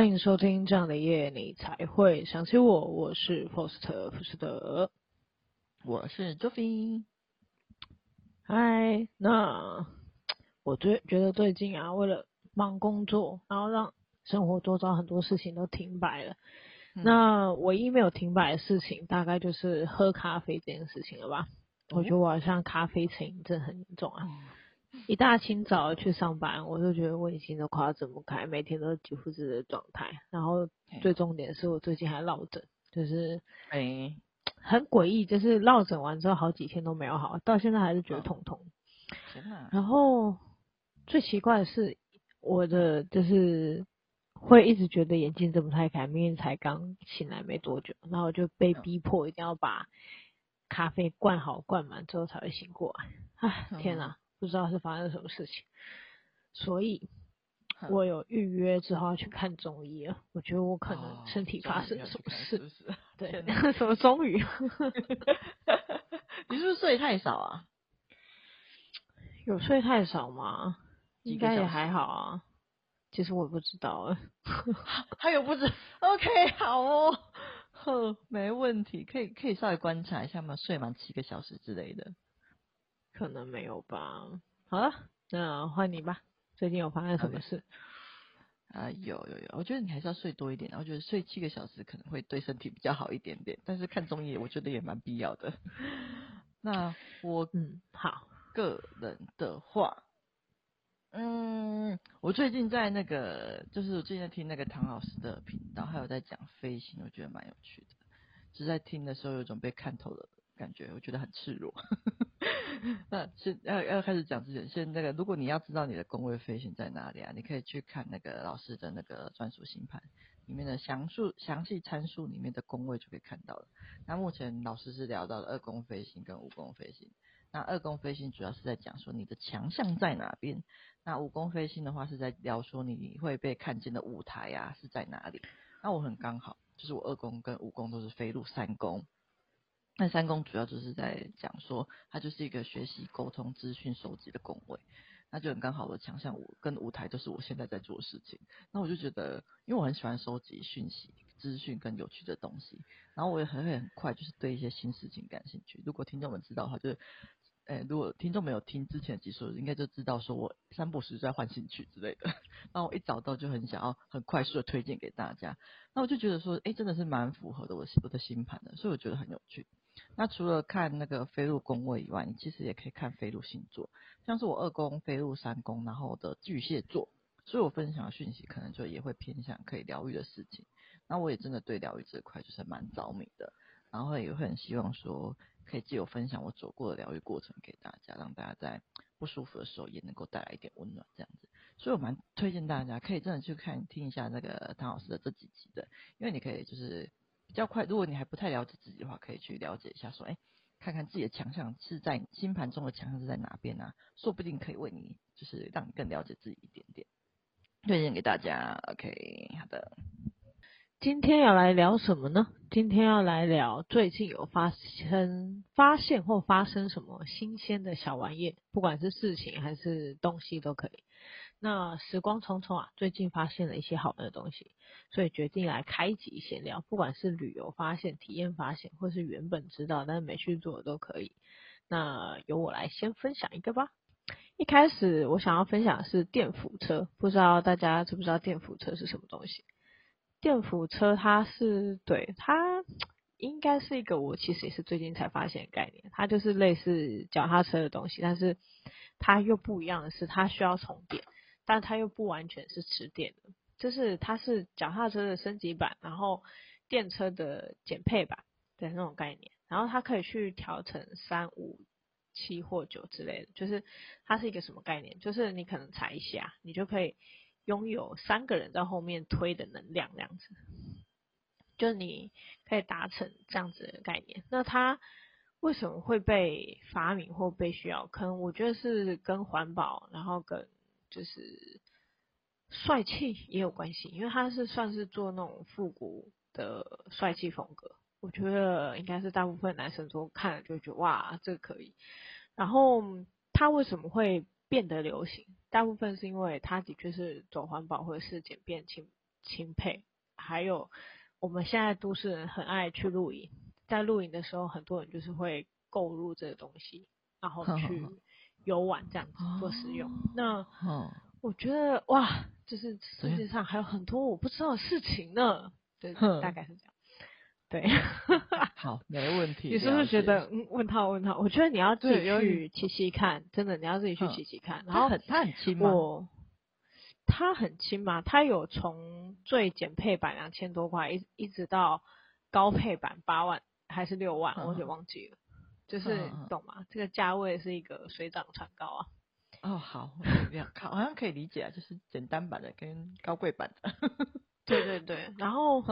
欢迎收听这样的夜，你才会想起我。我是 Foster 福斯德，我是 Joffy。嗨，那我最觉得最近啊，为了忙工作，然后让生活周遭很多事情都停摆了。嗯、那唯一没有停摆的事情，大概就是喝咖啡这件事情了吧？嗯、我觉得我好像咖啡成瘾症很严重啊。嗯一大清早去上班，我就觉得我已经都快要睁不开，每天都是几乎是状态。然后最重点是我最近还落枕，就是哎，很诡异，就是落枕完之后好几天都没有好，到现在还是觉得痛痛。然后最奇怪的是，我的就是会一直觉得眼睛睁不太开，明明才刚醒来没多久，然后我就被逼迫一定要把咖啡灌好灌满之后才会醒过来。啊，天哪！不知道是发生什么事情，所以我有预约之后要去看中医了。我觉得我可能身体发生了什么事，哦、是不是？对，什么终于？你是不是睡太少啊？有睡太少吗？应该也还好啊。其实我也不知道啊。还有不知？OK，好哦，呵，没问题，可以可以稍微观察一下吗？睡满七个小时之类的。可能没有吧。好了，那换你吧。最近有发生什么事？啊、呃，有有有。我觉得你还是要睡多一点。我觉得睡七个小时可能会对身体比较好一点点。但是看中医，我觉得也蛮必要的。那我嗯，好，个人的话，嗯，我最近在那个，就是我最近在听那个唐老师的频道，还有在讲飞行，我觉得蛮有趣的。就是在听的时候，有种被看透的感觉，我觉得很赤裸。那先要要开始讲之前，先那个，如果你要知道你的宫位飞行在哪里啊，你可以去看那个老师的那个专属星盘里面的详述详细参数里面的宫位就可以看到了。那目前老师是聊到了二宫飞星跟五宫飞星。那二宫飞星主要是在讲说你的强项在哪边，那五宫飞星的话是在聊说你会被看见的舞台啊是在哪里。那我很刚好，就是我二宫跟五宫都是飞入三宫。那三宫主要就是在讲说，它就是一个学习、沟通、资讯收集的宫位，那就很刚好的强项，我跟舞台都是我现在在做的事情。那我就觉得，因为我很喜欢收集讯息、资讯跟有趣的东西，然后我也很会很快就是对一些新事情感兴趣。如果听众们知道的话，就是，诶，如果听众没有听之前的集数，应该就知道说我三不时在换兴趣之类的。那我一找到就很想要很快速的推荐给大家。那我就觉得说，诶，真的是蛮符合的我我的星盘的，所以我觉得很有趣。那除了看那个飞入宫位以外，你其实也可以看飞入星座，像是我二宫飞入三宫，然后的巨蟹座，所以我分享的讯息可能就也会偏向可以疗愈的事情。那我也真的对疗愈这块就是蛮着迷的，然后也会很希望说可以借由分享我走过的疗愈过程给大家，让大家在不舒服的时候也能够带来一点温暖这样子。所以我蛮推荐大家可以真的去看听一下那个唐老师的这几集的，因为你可以就是。比较快，如果你还不太了解自己的话，可以去了解一下，说，哎，看看自己的强项是在星盘中的强项是在哪边啊？说不定可以为你，就是让你更了解自己一点点。推荐给大家，OK，好的。今天要来聊什么呢？今天要来聊最近有发生、发现或发生什么新鲜的小玩意，不管是事情还是东西都可以。那时光匆匆啊，最近发现了一些好玩的东西，所以决定来开集闲聊。不管是旅游发现、体验发现，或是原本知道但是没去做都可以。那由我来先分享一个吧。一开始我想要分享的是电扶车，不知道大家知不知道电扶车是什么东西？电扶车它是对它 应该是一个我其实也是最近才发现的概念，它就是类似脚踏车的东西，但是它又不一样的是它需要充电。但它又不完全是吃电的，就是它是脚踏车的升级版，然后电车的减配版的那种概念，然后它可以去调成三五七或九之类的，就是它是一个什么概念？就是你可能踩一下，你就可以拥有三个人在后面推的能量，这样子，就你可以达成这样子的概念。那它为什么会被发明或被需要？可能我觉得是跟环保，然后跟就是帅气也有关系，因为他是算是做那种复古的帅气风格，我觉得应该是大部分男生都看了就会觉得哇，这个可以。然后他为什么会变得流行？大部分是因为他的确是走环保或者是简便轻轻配。还有我们现在都市人很爱去露营，在露营的时候，很多人就是会购入这个东西，然后 去游玩这样子做使用。那我觉得哇，就是世界上还有很多我不知道的事情呢。对，大概是这样。对，好，没问题。你是不是觉得嗯，问他问他？我觉得你要自己去骑骑看，真的，你要自己去骑骑看。然后很，他很轻吗？他很轻嘛，他有从最简配版两千多块，一一直到高配版八万还是六万，我有点忘记了。就是你懂吗？这个价位是一个水涨船高啊。哦，好，这样看好像可以理解啊，就是简单版的跟高贵版的。对对对，然后。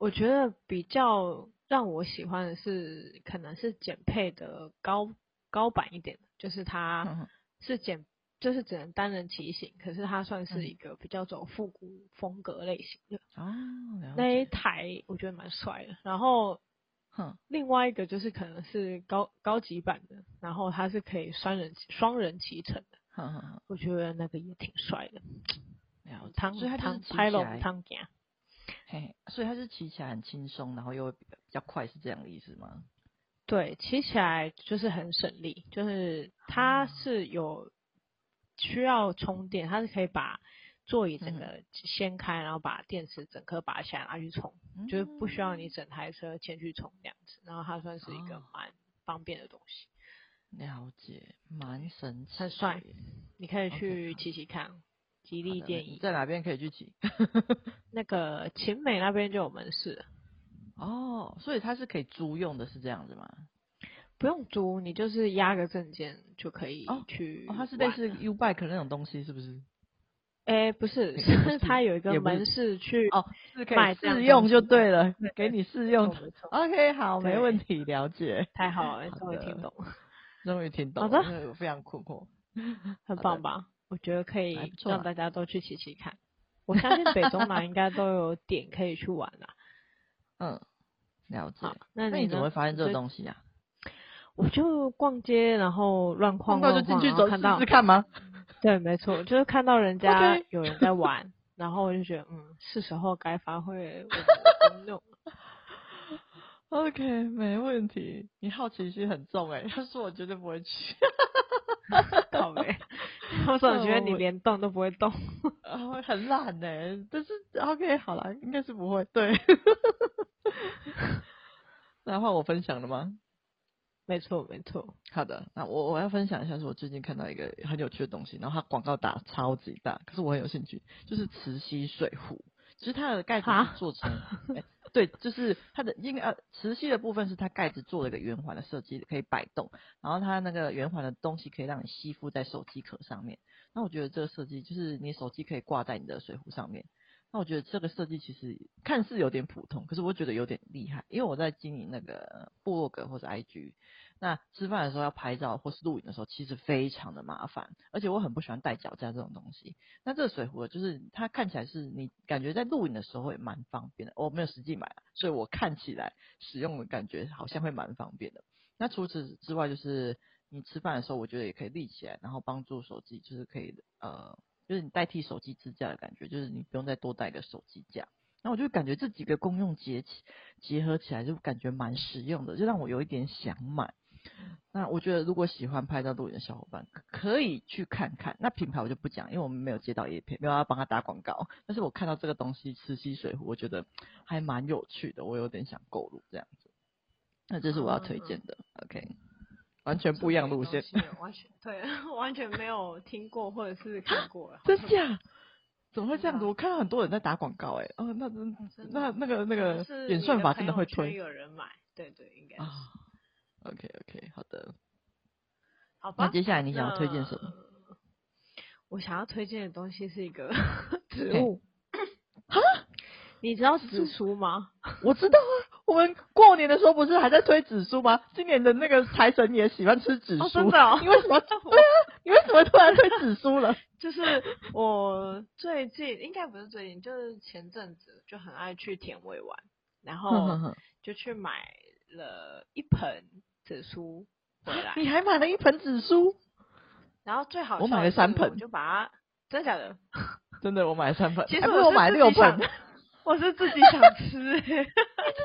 我觉得比较让我喜欢的是，可能是简配的高高版一点的，就是它是简，就是只能单人骑行，可是它算是一个比较走复古风格类型的。哦，那一台我觉得蛮帅的。然后，哼，另外一个就是可能是高高级版的，然后它是可以双人双人骑乘的。哼哼，我觉得那个也挺帅的。然后，所以它是拍龙汤镜。嘿，所以它是骑起来很轻松，然后又会比较快，是这样的意思吗？对，骑起来就是很省力，就是它是有需要充电，它是可以把座椅整个掀开，然后把电池整颗拔下来拿去充，嗯、就是不需要你整台车前去充这样子，然后它算是一个蛮方便的东西。了解，蛮神奇，很帅，你可以去骑骑看。极力建议在哪边可以去骑？那个秦美那边就有门市。哦，所以它是可以租用的，是这样子吗？不用租，你就是押个证件就可以去。哦，它是类似 U Bike 那种东西，是不是？哎，不是，是它有一个门市去哦，是可以试用就对了，给你试用。OK，好，没问题，了解。太好了，终于听懂，终于听懂。好的，非常困惑，很棒吧？我觉得可以让大家都去骑骑看，我相信北中南应该都 有点可以去玩啦。嗯，了解。那你怎么会发现这个东西啊？我就逛街，然后乱晃晃，就进去走，看到试看吗？对，没错，就是看到人家有人在玩，然后我就觉得，嗯，是时候该发挥我的功用。OK，没问题。你好奇心很重哎，但是我绝对不会去。好嘞。我总觉得你连动都不会动，啊，很懒呢。但是 OK，好了，应该是不会。对，那换我分享了吗？没错，没错。好的，那我我要分享一下，是我最近看到一个很有趣的东西，然后它广告打超级大，可是我很有兴趣，就是磁吸水壶，其实它的盖子做成。对，就是它的应该呃，磁吸的部分是它盖子做了一个圆环的设计，可以摆动，然后它那个圆环的东西可以让你吸附在手机壳上面。那我觉得这个设计就是你手机可以挂在你的水壶上面。那我觉得这个设计其实看似有点普通，可是我觉得有点厉害，因为我在经营那个部落格或者 IG。那吃饭的时候要拍照或是录影的时候，其实非常的麻烦，而且我很不喜欢带脚架这种东西。那这个水壶就是它看起来是你感觉在录影的时候也蛮方便的，我没有实际买，所以我看起来使用的感觉好像会蛮方便的。那除此之外，就是你吃饭的时候，我觉得也可以立起来，然后帮助手机就是可以呃，就是你代替手机支架的感觉，就是你不用再多带个手机架。那我就感觉这几个功用结起结合起来，就感觉蛮实用的，就让我有一点想买。那我觉得，如果喜欢拍照录影的小伙伴，可以去看看。那品牌我就不讲，因为我们没有接到叶片，没有要帮他打广告。但是我看到这个东西，磁吸水壶，我觉得还蛮有趣的，我有点想购入这样子。那这是我要推荐的、嗯、，OK，完全不一样路线，完全对，完全没有听过或者是看过。真假？怎么会这样子？我看到很多人在打广告，哎，哦，那真那那个那个演算法真的会推，有人买，对对，应该是。OK OK，好的，好吧。那接下来你想要推荐什么？我想要推荐的东西是一个植物。哈？你知道紫苏吗？我知道啊，我们过年的时候不是还在推紫苏吗？今年的那个财神爷喜欢吃紫苏，真的哦？你为什么？对啊，你为什么突然推紫苏了？就是我最近，应该不是最近，就是前阵子就很爱去甜味玩，然后就去买了一盆。紫苏回来，你还买了一盆紫苏，然后最好我买了三盆，就把它真的假的？真的，我买了三盆。其实我，我买了六本。我是自己想吃，你是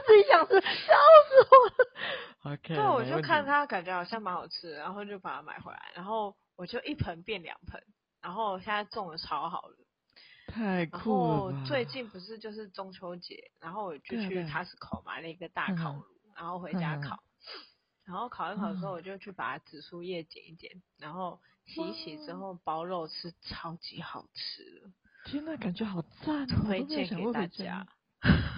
自己想吃，笑死我了。OK。对，我就看它感觉好像蛮好吃，然后就把它买回来，然后我就一盆变两盆，然后现在种的超好了。太酷了。然后最近不是就是中秋节，然后我就去 Costco 买了一个大烤炉，然后回家烤。然后烤一烤之后，我就去把紫苏叶剪一剪，然后洗一洗之后包肉吃，超级好吃的。天呐，感觉好赞！推荐给大家。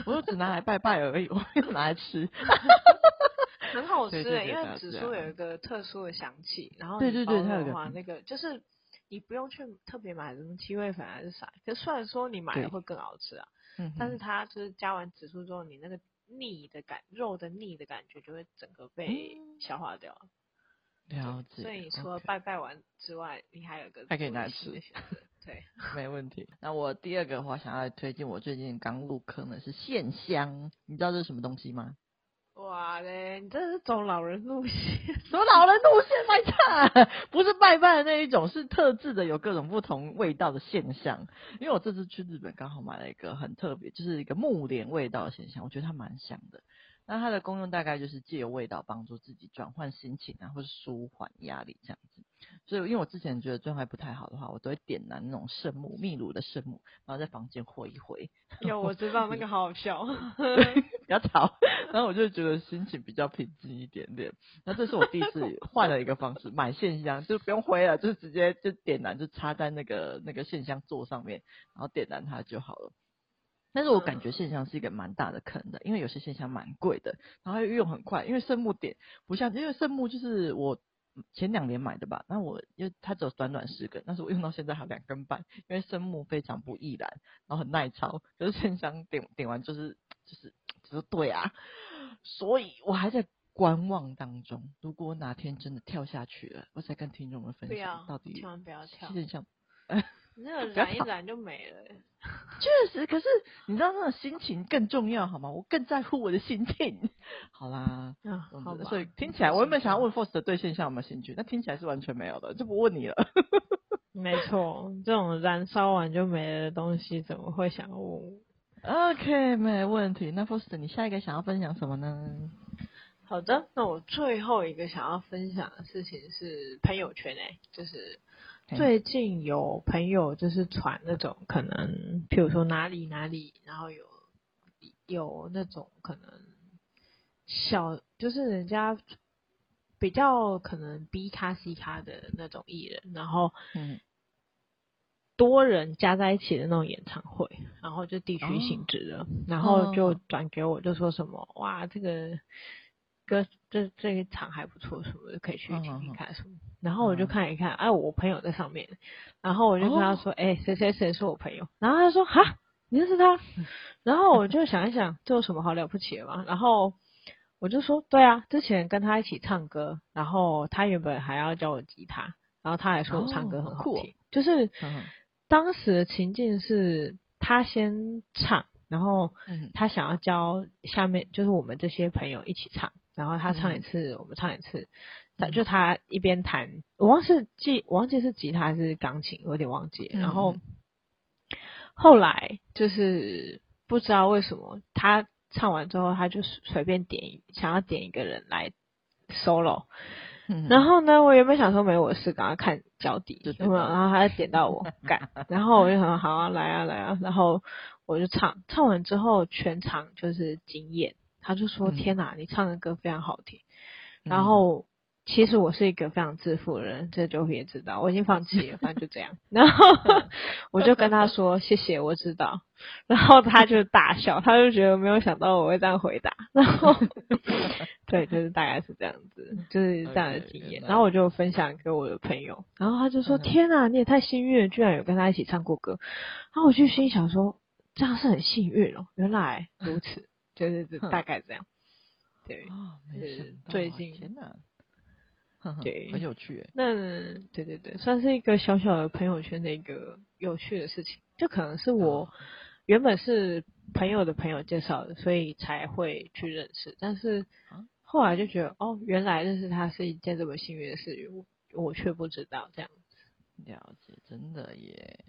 我就只拿来拜拜而已，我没有拿来吃。很好吃的，因为紫苏有一个特殊的香气，然后对对对，它有那个就是你不用去特别买什么七味粉还是啥，可是虽然说你买了会更好吃啊，但是它就是加完紫苏之后，你那个。腻的感，肉的腻的感觉就会整个被消化掉。了解。所以你除了拜拜完之外，你还有个还可以拿吃。对，没问题。那我第二个的话，想要来推荐我最近刚入坑的是线香，你知道这是什么东西吗？哇嘞，你这是走老人路线？什么老人路线？卖菜？不是拜拜的那一种，是特制的，有各种不同味道的线香。因为我这次去日本，刚好买了一个很特别，就是一个木莲味道的线香，我觉得它蛮香的。那它的功用大概就是借由味道帮助自己转换心情啊，或是舒缓压力这样子。所以，因为我之前觉得状态不太好的话，我都会点燃那种圣木，秘鲁的圣木，然后在房间挥一挥。有，我知道那个好好笑，比较吵。然后我就觉得心情比较平静一点点。那这是我第一次 换了一个方式，买线香就不用挥了，就直接就点燃，就插在那个那个线香座上面，然后点燃它就好了。但是我感觉线香是一个蛮大的坑的，因为有些线香蛮贵的，然后又用很快，因为圣木点不像，因为圣木就是我。前两年买的吧，那我因为它只有短短十根，但是我用到现在还有两根半，因为生木非常不易燃，然后很耐操，可是线香点点完就是就是就是对啊，所以我还在观望当中。如果哪天真的跳下去了，我再跟听众们分享到底千万不要跳线香。那个 燃一燃就没了，确实。可是你知道那种心情更重要好吗？我更在乎我的心情。好啦，嗯，好吧。所以听起来，我原本想要问 Faust 对线香有没有兴趣，那听起来是完全没有的，就不问你了。没错，这种燃烧完就没了的东西，怎么会想问？OK，没问题。那 Faust，你下一个想要分享什么呢？好的，那我最后一个想要分享的事情是朋友圈诶、欸，就是。最近有朋友就是传那种可能，譬如说哪里哪里，然后有有那种可能小，就是人家比较可能 B 咖 C 咖的那种艺人，然后嗯，多人加在一起的那种演唱会，然后就地区性质的，然后就转给我，就说什么哇这个。歌这这一场还不错，什么的可以去听听看什么。然后我就看一看，哎，我朋友在上面，然后我就跟他说，哎，谁谁谁是我朋友。然后他说，哈，你认识他？然后我就想一想，这有什么好了不起的嘛？然后我就说，对啊，之前跟他一起唱歌，然后他原本还要教我吉他，然后他还说我唱歌很好听。就是当时的情境是他先唱，然后他想要教下面就是我们这些朋友一起唱。然后他唱一次，嗯、我们唱一次，他就他一边弹，我忘记记，我忘记是吉他还是钢琴，我有点忘记。然后、嗯、后来就是不知道为什么，他唱完之后，他就随便点，想要点一个人来 solo。嗯、然后呢，我原本想说没我事，赶快看脚底，对对对，然后他就点到我 干，然后我就想好啊，来啊来啊，然后我就唱，唱完之后全场就是惊艳。他就说：“天哪，你唱的歌非常好听。嗯”然后其实我是一个非常自负的人，这就也知道，我已经放弃了，反正就这样。然后 我就跟他说：“谢谢，我知道。”然后他就大笑，他就觉得没有想到我会这样回答。然后 对，就是大概是这样子，就是这样的经验。然后我就分享给我的朋友，然后他就说：“天哪，你也太幸运了，居然有跟他一起唱过歌。”然后我就心想说：“这样是很幸运哦，原来如此。”对对对，大概这样。对，哦，是最近天哪，对，很有趣诶。那对对对，算是一个小小的朋友圈的一个有趣的事情。就可能是我原本是朋友的朋友介绍的，所以才会去认识。但是后来就觉得，哦，原来认识他是一件这么幸运的事，我我却不知道这样子。了解，真的耶。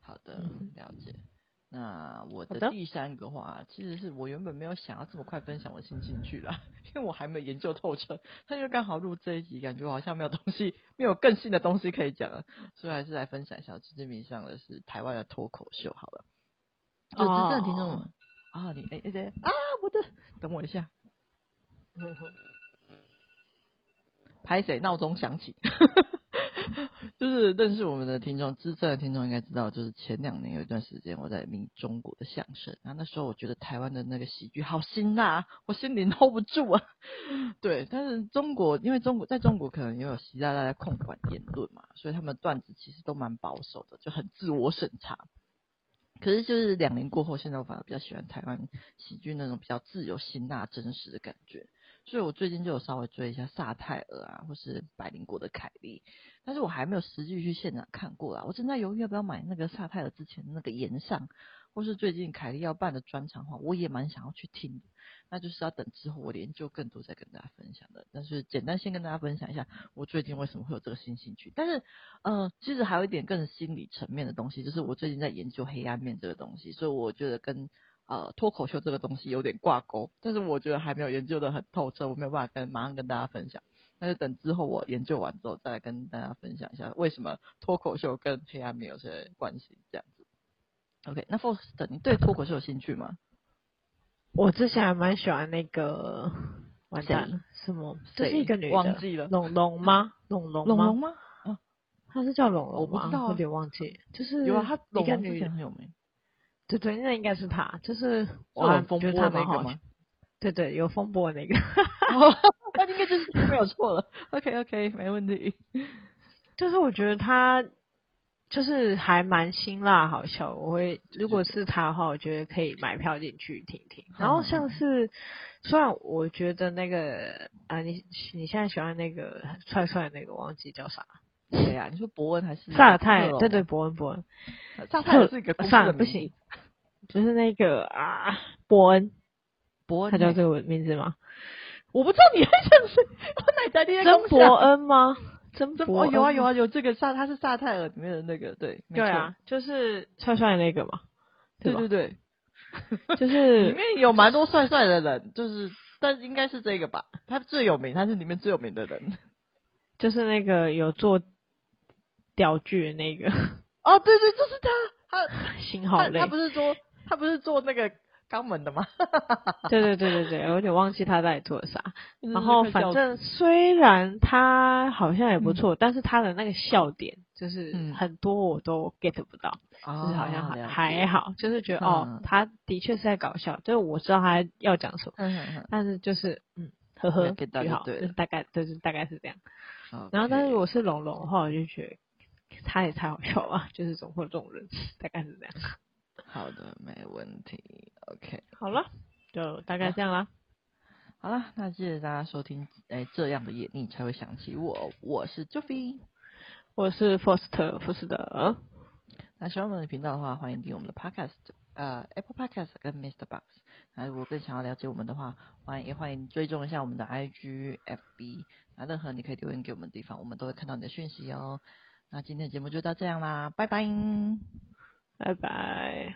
好的，了解。那我的第三个话，其实是我原本没有想要这么快分享我新兴趣啦，因为我还没有研究透彻。他就刚好录这一集，感觉我好像没有东西，没有更新的东西可以讲了，所以还是来分享一下。最近迷上的是台湾的脱口秀，好了。哦真正听众们啊，你哎哎哎啊，我的，等我一下。拍谁？闹钟响起。就是认识我们的听众，资深的听众应该知道，就是前两年有一段时间我在迷中国的相声，然后那时候我觉得台湾的那个喜剧好辛辣，我心里 hold 不住啊。对，但是中国因为中国在中国可能也有习大大在控管言论嘛，所以他们的段子其实都蛮保守的，就很自我审查。可是就是两年过后，现在我反而比较喜欢台湾喜剧那种比较自由、辛辣、真实的感觉。所以我最近就有稍微追一下萨泰尔啊，或是百灵果的凯莉，但是我还没有实际去现场看过啦。我正在犹豫要不要买那个萨泰尔之前的那个炎上，或是最近凯莉要办的专场话，我也蛮想要去听的。那就是要等之后我研究更多再跟大家分享的。但是简单先跟大家分享一下，我最近为什么会有这个新兴趣。但是，呃，其实还有一点更心理层面的东西，就是我最近在研究黑暗面这个东西，所以我觉得跟。呃，脱口秀这个东西有点挂钩，但是我觉得还没有研究得很透彻，我没有办法跟马上跟大家分享。那就等之后我研究完之后再来跟大家分享一下，为什么脱口秀跟黑暗面有些关系这样子。OK，那 Faust，你对脱口秀有兴趣吗？我之前还蛮喜欢那个，完蛋了，什么？这是一个女的，忘记了，龙龙吗？龙龙吗？龙龙吗？啊，她是叫龙龙吗？我不知道，有点忘记。就是有啊，她一个女的很有名。对对，那应该是他，就是我很风波的那个吗？对对，有风波那个，那应该就是没有错了。OK OK，没问题。就是我觉得他就是还蛮辛辣好笑，我会如果是他的话，我觉得可以买票进去听听。然后像是虽然我觉得那个啊，你你现在喜欢那个帅帅的那个，忘记叫啥？谁呀？你说伯恩还是萨尔泰？对对，伯恩伯恩。萨尔泰是一个算了，不行。就是那个啊，伯恩，伯恩，他叫这个名字吗？我不知道你还想谁，我奶奶的曾伯恩吗？曾伯恩有啊有啊有这个萨，他是萨泰尔里面的那个，对，对啊，就是帅帅的那个嘛，对对对，就是里面有蛮多帅帅的人，就是，但应该是这个吧，他最有名，他是里面最有名的人，就是那个有做屌剧的那个，哦对对，就是他，他 心好累，他不是说。他不是做那个肛门的吗？对对对对 对，我有点忘记他到底做了啥。然后反正虽然他好像也不错，嗯、但是他的那个笑点就是很多我都 get 不到，嗯、就是好像还还好，就是觉得、嗯、哦，他的确是在搞笑，就是我知道他要讲什么，嗯、但是就是嗯呵呵，给大家对，大概就是大概是这样。然后但是我是龙龙的话，我就觉得他也太好笑了，就是总会有这种人，大概是这样。好的，没问题。OK，好了，就大概这样啦。好了，那谢谢大家收听。哎，这样的夜你才会想起我。我是 Joffy，我是 Foster 福斯德。那喜欢我们的频道的话，欢迎订阅我们的 Podcast，呃，Apple Podcast 跟 Mr. Box。那如果更想要了解我们的话，欢迎也欢迎追踪一下我们的 IG、FB。那任何你可以留言给我们的地方，我们都会看到你的讯息哦。那今天的节目就到这样啦，拜拜。拜拜。